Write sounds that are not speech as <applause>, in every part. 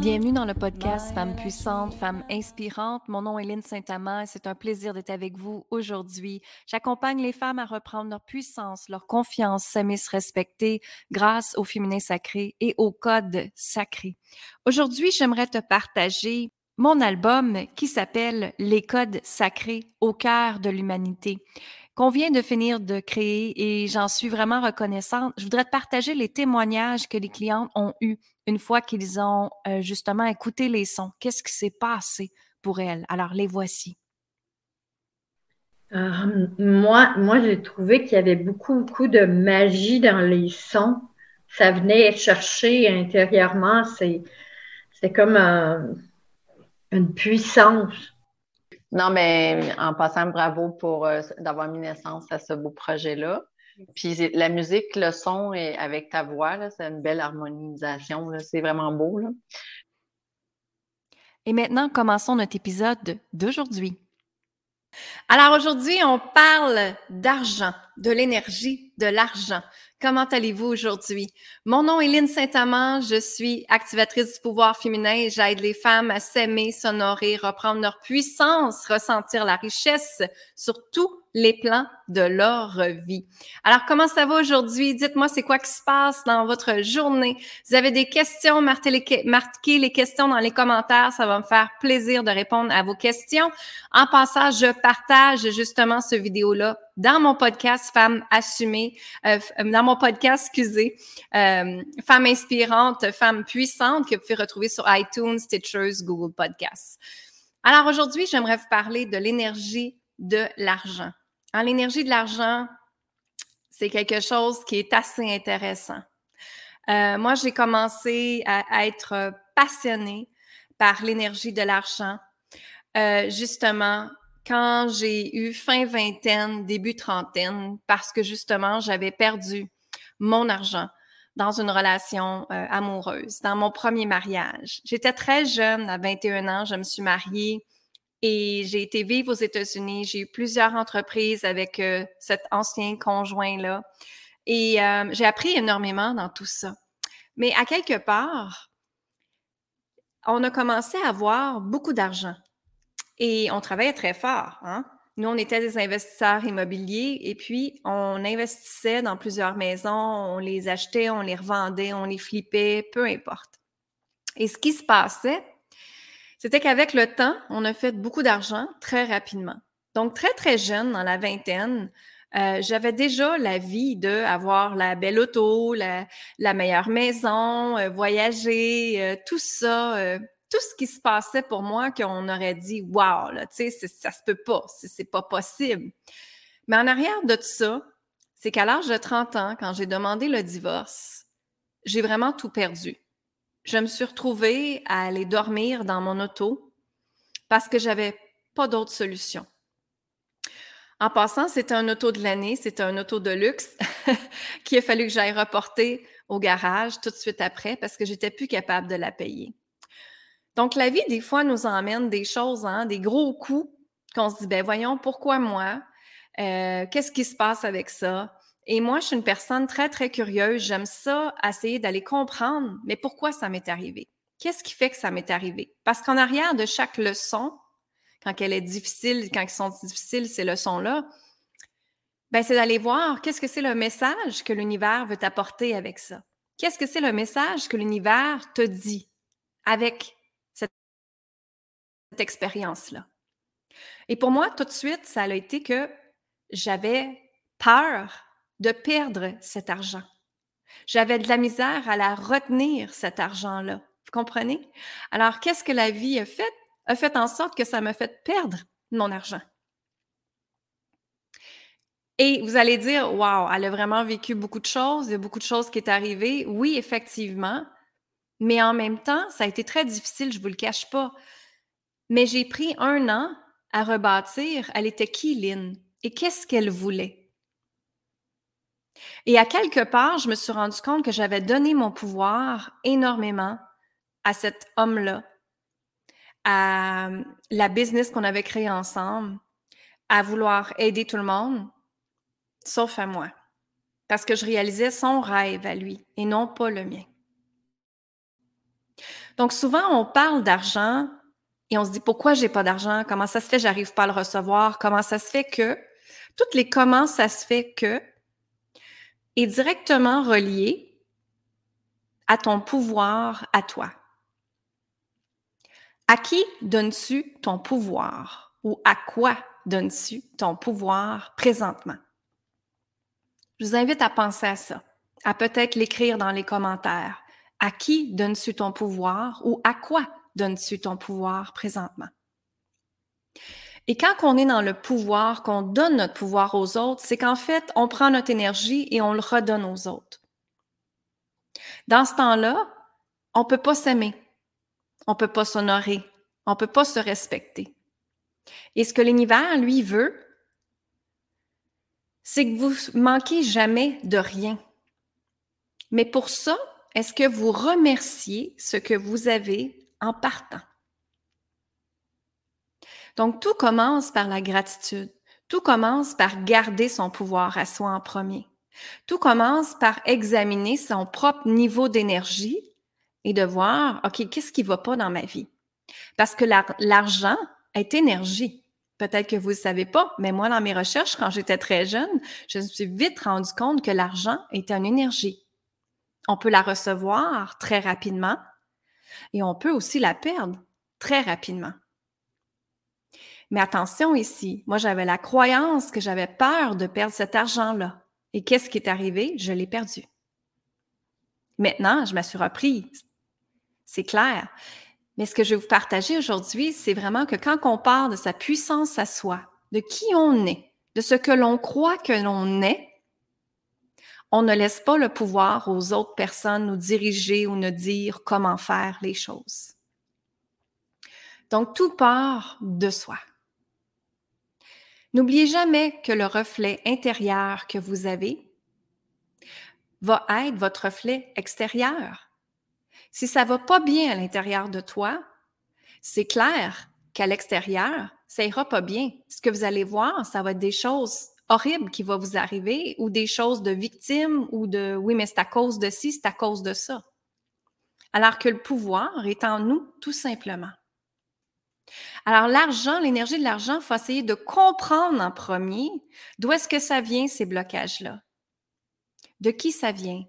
Bienvenue dans le podcast Femmes puissantes, Femmes inspirantes. Mon nom est Lynne Saint-Amand et c'est un plaisir d'être avec vous aujourd'hui. J'accompagne les femmes à reprendre leur puissance, leur confiance, s'aimer, se respecter grâce au féminin sacré et au code sacré. Aujourd'hui, j'aimerais te partager mon album qui s'appelle Les codes sacrés au cœur de l'humanité qu'on vient de finir de créer et j'en suis vraiment reconnaissante. Je voudrais te partager les témoignages que les clientes ont eus une fois qu'ils ont euh, justement écouté les sons. Qu'est-ce qui s'est passé pour elles? Alors, les voici. Euh, moi, moi j'ai trouvé qu'il y avait beaucoup, beaucoup de magie dans les sons. Ça venait chercher intérieurement. C'est comme une puissance. Non, mais en passant, bravo pour euh, d'avoir mis naissance à ce beau projet-là. Puis la musique, le son et avec ta voix, c'est une belle harmonisation. C'est vraiment beau. Là. Et maintenant, commençons notre épisode d'aujourd'hui. Alors aujourd'hui, on parle d'argent, de l'énergie, de l'argent. Comment allez-vous aujourd'hui? Mon nom est Lynne Saint-Amand, je suis activatrice du pouvoir féminin. J'aide les femmes à s'aimer, s'honorer, reprendre leur puissance, ressentir la richesse sur tous les plans de leur vie. Alors, comment ça va aujourd'hui? Dites-moi, c'est quoi qui se passe dans votre journée? Vous avez des questions? Marquez les, questions dans les commentaires. Ça va me faire plaisir de répondre à vos questions. En passant, je partage justement ce vidéo-là dans mon podcast Femmes assumées, euh, dans mon podcast, excusez, euh, Femmes inspirantes, Femmes puissantes, que vous pouvez retrouver sur iTunes, Stitchers, Google Podcasts. Alors aujourd'hui, j'aimerais vous parler de l'énergie de l'argent. En l'énergie de l'argent, c'est quelque chose qui est assez intéressant. Euh, moi, j'ai commencé à, être passionnée par l'énergie de l'argent, euh, justement quand j'ai eu fin vingtaine, début trentaine, parce que justement, j'avais perdu mon argent dans une relation euh, amoureuse, dans mon premier mariage. J'étais très jeune, à 21 ans, je me suis mariée et j'ai été vivre aux États-Unis. J'ai eu plusieurs entreprises avec euh, cet ancien conjoint-là. Et euh, j'ai appris énormément dans tout ça. Mais à quelque part, on a commencé à avoir beaucoup d'argent. Et on travaillait très fort. Hein? Nous, on était des investisseurs immobiliers et puis on investissait dans plusieurs maisons, on les achetait, on les revendait, on les flippait, peu importe. Et ce qui se passait, c'était qu'avec le temps, on a fait beaucoup d'argent très rapidement. Donc, très, très jeune, dans la vingtaine, euh, j'avais déjà la vie de avoir la belle auto, la, meilleure maison, euh, voyager, euh, tout ça, tout ce qui se passait pour moi qu'on aurait dit wow, là, tu sais, ça se peut pas, c'est pas possible. Mais en arrière de tout ça, c'est qu'à l'âge de 30 ans, quand j'ai demandé le divorce, j'ai vraiment tout perdu je me suis retrouvée à aller dormir dans mon auto parce que j'avais pas d'autre solution. En passant, c'était un auto de l'année, c'était un auto de luxe <laughs> qu'il a fallu que j'aille reporter au garage tout de suite après parce que j'étais plus capable de la payer. Donc, la vie, des fois, nous emmène des choses, hein, des gros coups qu'on se dit, ben voyons, pourquoi moi? Euh, qu'est-ce qui se passe avec ça? Et moi, je suis une personne très, très curieuse. J'aime ça, essayer d'aller comprendre, mais pourquoi ça m'est arrivé? Qu'est-ce qui fait que ça m'est arrivé? Parce qu'en arrière de chaque leçon, quand elle est difficile, quand elles sont difficiles, ces leçons-là, ben, c'est d'aller voir qu'est-ce que c'est le message que l'univers veut t'apporter avec ça. Qu'est-ce que c'est le message que l'univers te dit avec cette, cette expérience-là? Et pour moi, tout de suite, ça a été que j'avais peur de perdre cet argent. J'avais de la misère à la retenir, cet argent-là. Vous comprenez? Alors, qu'est-ce que la vie a fait? A fait en sorte que ça m'a fait perdre mon argent. Et vous allez dire, waouh, elle a vraiment vécu beaucoup de choses, il y a beaucoup de choses qui est arrivé. Oui, effectivement. Mais en même temps, ça a été très difficile, je ne vous le cache pas. Mais j'ai pris un an à rebâtir. Elle était qui, Lynn? Et qu'est-ce qu'elle voulait? Et à quelque part, je me suis rendu compte que j'avais donné mon pouvoir énormément à cet homme-là, à la business qu'on avait créée ensemble, à vouloir aider tout le monde, sauf à moi. Parce que je réalisais son rêve à lui et non pas le mien. Donc souvent, on parle d'argent et on se dit pourquoi j'ai pas d'argent, comment ça se fait, j'arrive pas à le recevoir, comment ça se fait que, toutes les comment ça se fait que est directement relié à ton pouvoir à toi. À qui donnes-tu ton pouvoir ou à quoi donnes-tu ton pouvoir présentement? Je vous invite à penser à ça, à peut-être l'écrire dans les commentaires. À qui donnes-tu ton pouvoir ou à quoi donnes-tu ton pouvoir présentement? Et quand on est dans le pouvoir, qu'on donne notre pouvoir aux autres, c'est qu'en fait, on prend notre énergie et on le redonne aux autres. Dans ce temps-là, on ne peut pas s'aimer, on ne peut pas s'honorer, on ne peut pas se respecter. Et ce que l'univers, lui, veut, c'est que vous manquez jamais de rien. Mais pour ça, est-ce que vous remerciez ce que vous avez en partant? Donc, tout commence par la gratitude. Tout commence par garder son pouvoir à soi en premier. Tout commence par examiner son propre niveau d'énergie et de voir, OK, qu'est-ce qui ne va pas dans ma vie? Parce que l'argent est énergie. Peut-être que vous ne savez pas, mais moi, dans mes recherches, quand j'étais très jeune, je me suis vite rendu compte que l'argent était une énergie. On peut la recevoir très rapidement et on peut aussi la perdre très rapidement. Mais attention ici, moi j'avais la croyance que j'avais peur de perdre cet argent-là. Et qu'est-ce qui est arrivé? Je l'ai perdu. Maintenant, je me suis repris. C'est clair. Mais ce que je vais vous partager aujourd'hui, c'est vraiment que quand on parle de sa puissance à soi, de qui on est, de ce que l'on croit que l'on est, on ne laisse pas le pouvoir aux autres personnes nous diriger ou nous dire comment faire les choses. Donc, tout part de soi. N'oubliez jamais que le reflet intérieur que vous avez va être votre reflet extérieur. Si ça va pas bien à l'intérieur de toi, c'est clair qu'à l'extérieur, ça ira pas bien. Ce que vous allez voir, ça va être des choses horribles qui vont vous arriver ou des choses de victime ou de oui, mais c'est à cause de ci, c'est à cause de ça. Alors que le pouvoir est en nous tout simplement. Alors, l'argent, l'énergie de l'argent, il faut essayer de comprendre en premier d'où est-ce que ça vient, ces blocages-là. De qui ça vient?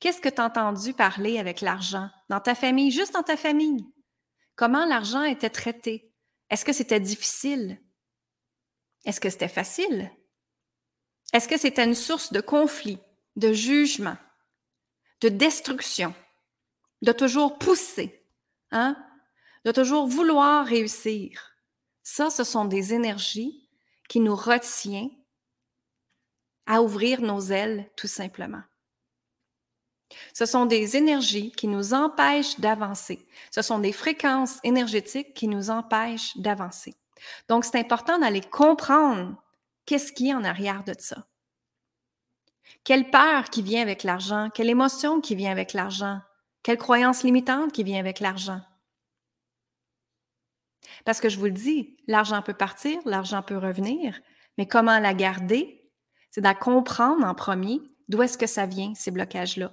Qu'est-ce que tu as entendu parler avec l'argent? Dans ta famille, juste dans ta famille? Comment l'argent était traité? Est-ce que c'était difficile? Est-ce que c'était facile? Est-ce que c'était une source de conflit, de jugement, de destruction, de toujours pousser? Hein? De toujours vouloir réussir. Ça, ce sont des énergies qui nous retiennent à ouvrir nos ailes, tout simplement. Ce sont des énergies qui nous empêchent d'avancer. Ce sont des fréquences énergétiques qui nous empêchent d'avancer. Donc, c'est important d'aller comprendre qu'est-ce qui est en arrière de ça. Quelle peur qui vient avec l'argent? Quelle émotion qui vient avec l'argent? Quelle croyance limitante qui vient avec l'argent? Parce que je vous le dis, l'argent peut partir, l'argent peut revenir, mais comment la garder? C'est de comprendre en premier d'où est-ce que ça vient, ces blocages-là.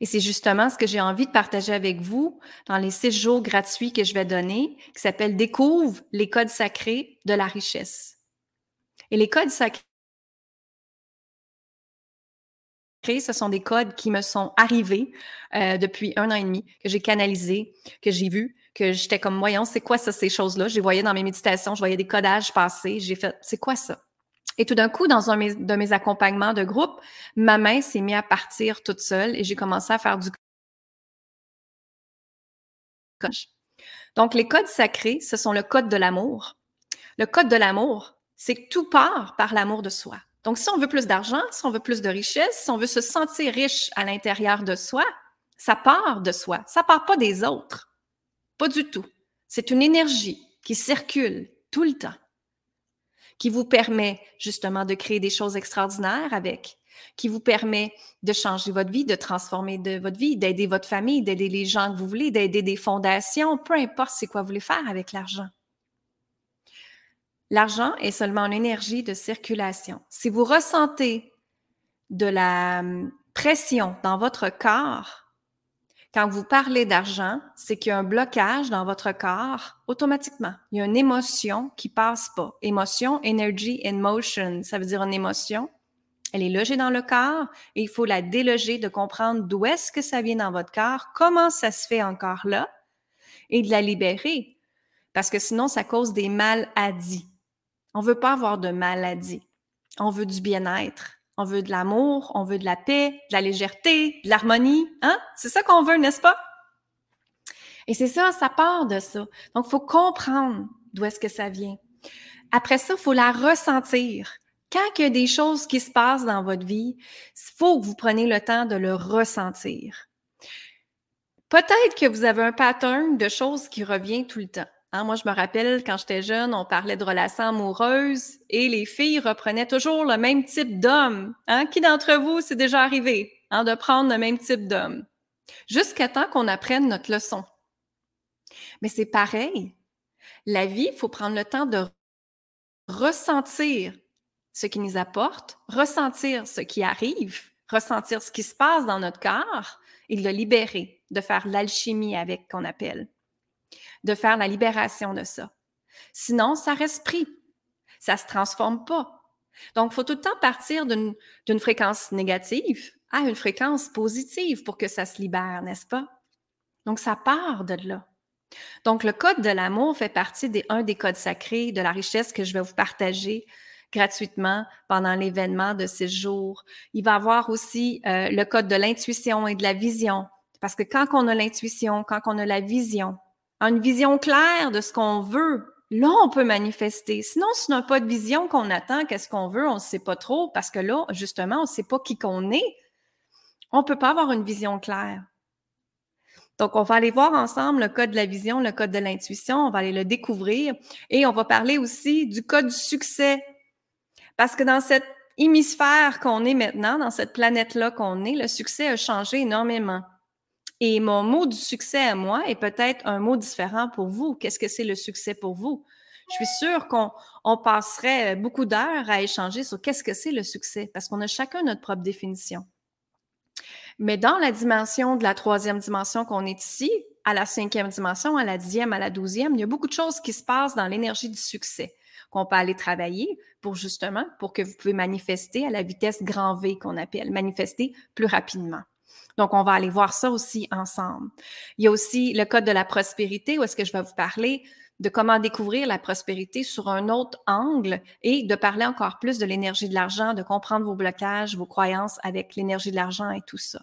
Et c'est justement ce que j'ai envie de partager avec vous dans les six jours gratuits que je vais donner, qui s'appelle Découvre les codes sacrés de la richesse. Et les codes sacrés, ce sont des codes qui me sont arrivés euh, depuis un an et demi, que j'ai canalisés, que j'ai vus, que j'étais comme, voyons, c'est quoi ça, ces choses-là? Je les voyais dans mes méditations, je voyais des codages passer. J'ai fait, c'est quoi ça? Et tout d'un coup, dans un de mes accompagnements de groupe, ma main s'est mise à partir toute seule et j'ai commencé à faire du donc, les codes sacrés, ce sont le code de l'amour. Le code de l'amour, c'est que tout part par l'amour de soi. Donc, si on veut plus d'argent, si on veut plus de richesse, si on veut se sentir riche à l'intérieur de soi, ça part de soi. Ça part pas des autres. Pas du tout. C'est une énergie qui circule tout le temps, qui vous permet justement de créer des choses extraordinaires avec, qui vous permet de changer votre vie, de transformer votre vie, d'aider votre famille, d'aider les gens que vous voulez, d'aider des fondations, peu importe c'est quoi vous voulez faire avec l'argent. L'argent est seulement une énergie de circulation. Si vous ressentez de la hum, pression dans votre corps, quand vous parlez d'argent, c'est qu'il y a un blocage dans votre corps automatiquement. Il y a une émotion qui passe pas. Émotion, energy in motion, ça veut dire une émotion. Elle est logée dans le corps et il faut la déloger, de comprendre d'où est-ce que ça vient dans votre corps, comment ça se fait encore là et de la libérer. Parce que sinon, ça cause des maladies. On veut pas avoir de maladies. On veut du bien-être. On veut de l'amour, on veut de la paix, de la légèreté, de l'harmonie. Hein? C'est ça qu'on veut, n'est-ce pas? Et c'est ça, ça part de ça. Donc, il faut comprendre d'où est-ce que ça vient. Après ça, il faut la ressentir. Quand il y a des choses qui se passent dans votre vie, il faut que vous preniez le temps de le ressentir. Peut-être que vous avez un pattern de choses qui revient tout le temps. Hein, moi, je me rappelle quand j'étais jeune, on parlait de relations amoureuses et les filles reprenaient toujours le même type d'homme. Hein? Qui d'entre vous, c'est déjà arrivé hein, de prendre le même type d'homme? Jusqu'à temps qu'on apprenne notre leçon. Mais c'est pareil. La vie, il faut prendre le temps de ressentir ce qui nous apporte, ressentir ce qui arrive, ressentir ce qui se passe dans notre corps et le libérer, de faire l'alchimie avec qu'on appelle de faire la libération de ça. Sinon, ça reste pris. Ça se transforme pas. Donc, il faut tout le temps partir d'une fréquence négative à une fréquence positive pour que ça se libère, n'est-ce pas? Donc, ça part de là. Donc, le code de l'amour fait partie des des codes sacrés de la richesse que je vais vous partager gratuitement pendant l'événement de ces jours. Il va y avoir aussi euh, le code de l'intuition et de la vision. Parce que quand on a l'intuition, quand on a la vision, une vision claire de ce qu'on veut, là, on peut manifester. Sinon, si on n'a pas de vision qu'on attend, qu'est-ce qu'on veut, on ne sait pas trop, parce que là, justement, on ne sait pas qui qu'on est. On ne peut pas avoir une vision claire. Donc, on va aller voir ensemble le code de la vision, le code de l'intuition, on va aller le découvrir et on va parler aussi du code du succès. Parce que dans cette hémisphère qu'on est maintenant, dans cette planète-là qu'on est, le succès a changé énormément. Et mon mot du succès à moi est peut-être un mot différent pour vous. Qu'est-ce que c'est le succès pour vous? Je suis sûre qu'on passerait beaucoup d'heures à échanger sur qu'est-ce que c'est le succès, parce qu'on a chacun notre propre définition. Mais dans la dimension de la troisième dimension qu'on est ici, à la cinquième dimension, à la dixième, à la douzième, il y a beaucoup de choses qui se passent dans l'énergie du succès qu'on peut aller travailler pour justement, pour que vous pouvez manifester à la vitesse grand V qu'on appelle, manifester plus rapidement. Donc, on va aller voir ça aussi ensemble. Il y a aussi le code de la prospérité où est-ce que je vais vous parler de comment découvrir la prospérité sur un autre angle et de parler encore plus de l'énergie de l'argent, de comprendre vos blocages, vos croyances avec l'énergie de l'argent et tout ça.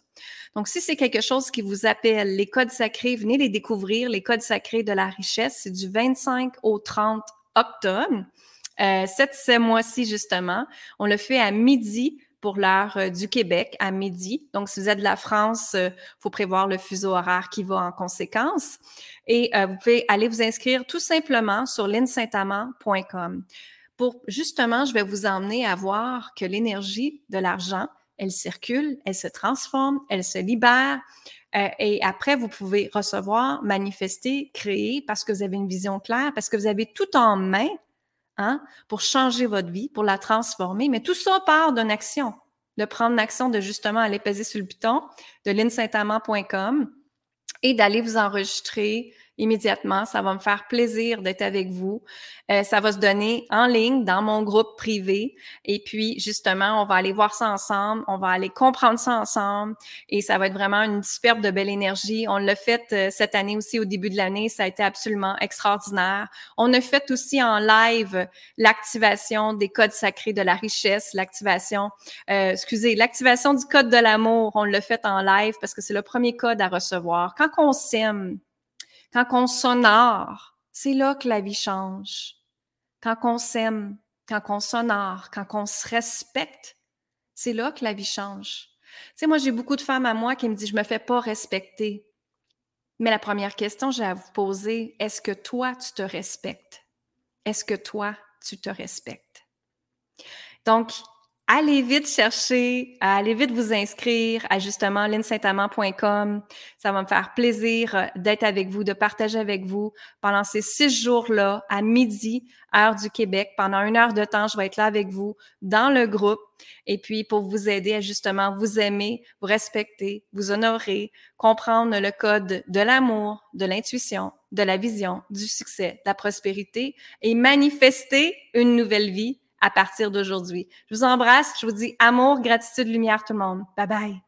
Donc, si c'est quelque chose qui vous appelle, les codes sacrés, venez les découvrir. Les codes sacrés de la richesse, c'est du 25 au 30 octobre. Euh, ce mois-ci, justement, on le fait à midi pour l'heure euh, du Québec à midi. Donc, si vous êtes de la France, il euh, faut prévoir le fuseau horaire qui va en conséquence. Et euh, vous pouvez aller vous inscrire tout simplement sur linsaintamant.com. Pour justement, je vais vous emmener à voir que l'énergie de l'argent, elle circule, elle se transforme, elle se libère. et après, vous pouvez recevoir, manifester, créer parce que vous avez une vision claire, parce que vous avez tout en main Hein, pour changer votre vie, pour la transformer. Mais tout ça part d'une action, de prendre l'action de justement aller peser sur le piton de linsaintamant.com et d'aller vous enregistrer immédiatement. Ça va me faire plaisir d'être avec vous. Euh, ça va se donner en ligne dans mon groupe privé. Et puis, justement, on va aller voir ça ensemble. On va aller comprendre ça ensemble. Et ça va être vraiment une superbe de belle énergie. On l'a fait euh, cette année aussi au début de l'année. Ça a été absolument extraordinaire. On a fait aussi en live l'activation des codes sacrés de la richesse, l'activation, euh, excusez, l'activation du code de l'amour. On l'a fait en live parce que c'est le premier code à recevoir. Quand on s'aime, quand on s'honore, c'est là que la vie change. Quand on s'aime, quand on s'honore, quand on se respecte, c'est là que la vie change. Tu sais, moi, j'ai beaucoup de femmes à moi qui me disent, je me fais pas respecter. Mais la première question, j'ai à vous poser, est-ce que toi, tu te respectes? Est-ce que toi, tu te respectes? Donc, allez vite chercher, allez vite vous inscrire à justement linsaintamant.com. Ça va me faire plaisir euh, d'être avec vous, de partager avec vous pendant ces six jours-là à midi, heure du Québec. Pendant une heure de temps, je vais être là avec vous dans le groupe et puis pour vous aider à justement vous aimer, vous respecter, vous honorer, comprendre le code de l'amour, de l'intuition, de la vision, du succès, de la prospérité et manifester une nouvelle vie à partir d'aujourd'hui. Je vous embrasse, je vous dis amour, gratitude, lumière tout le monde. Bye bye.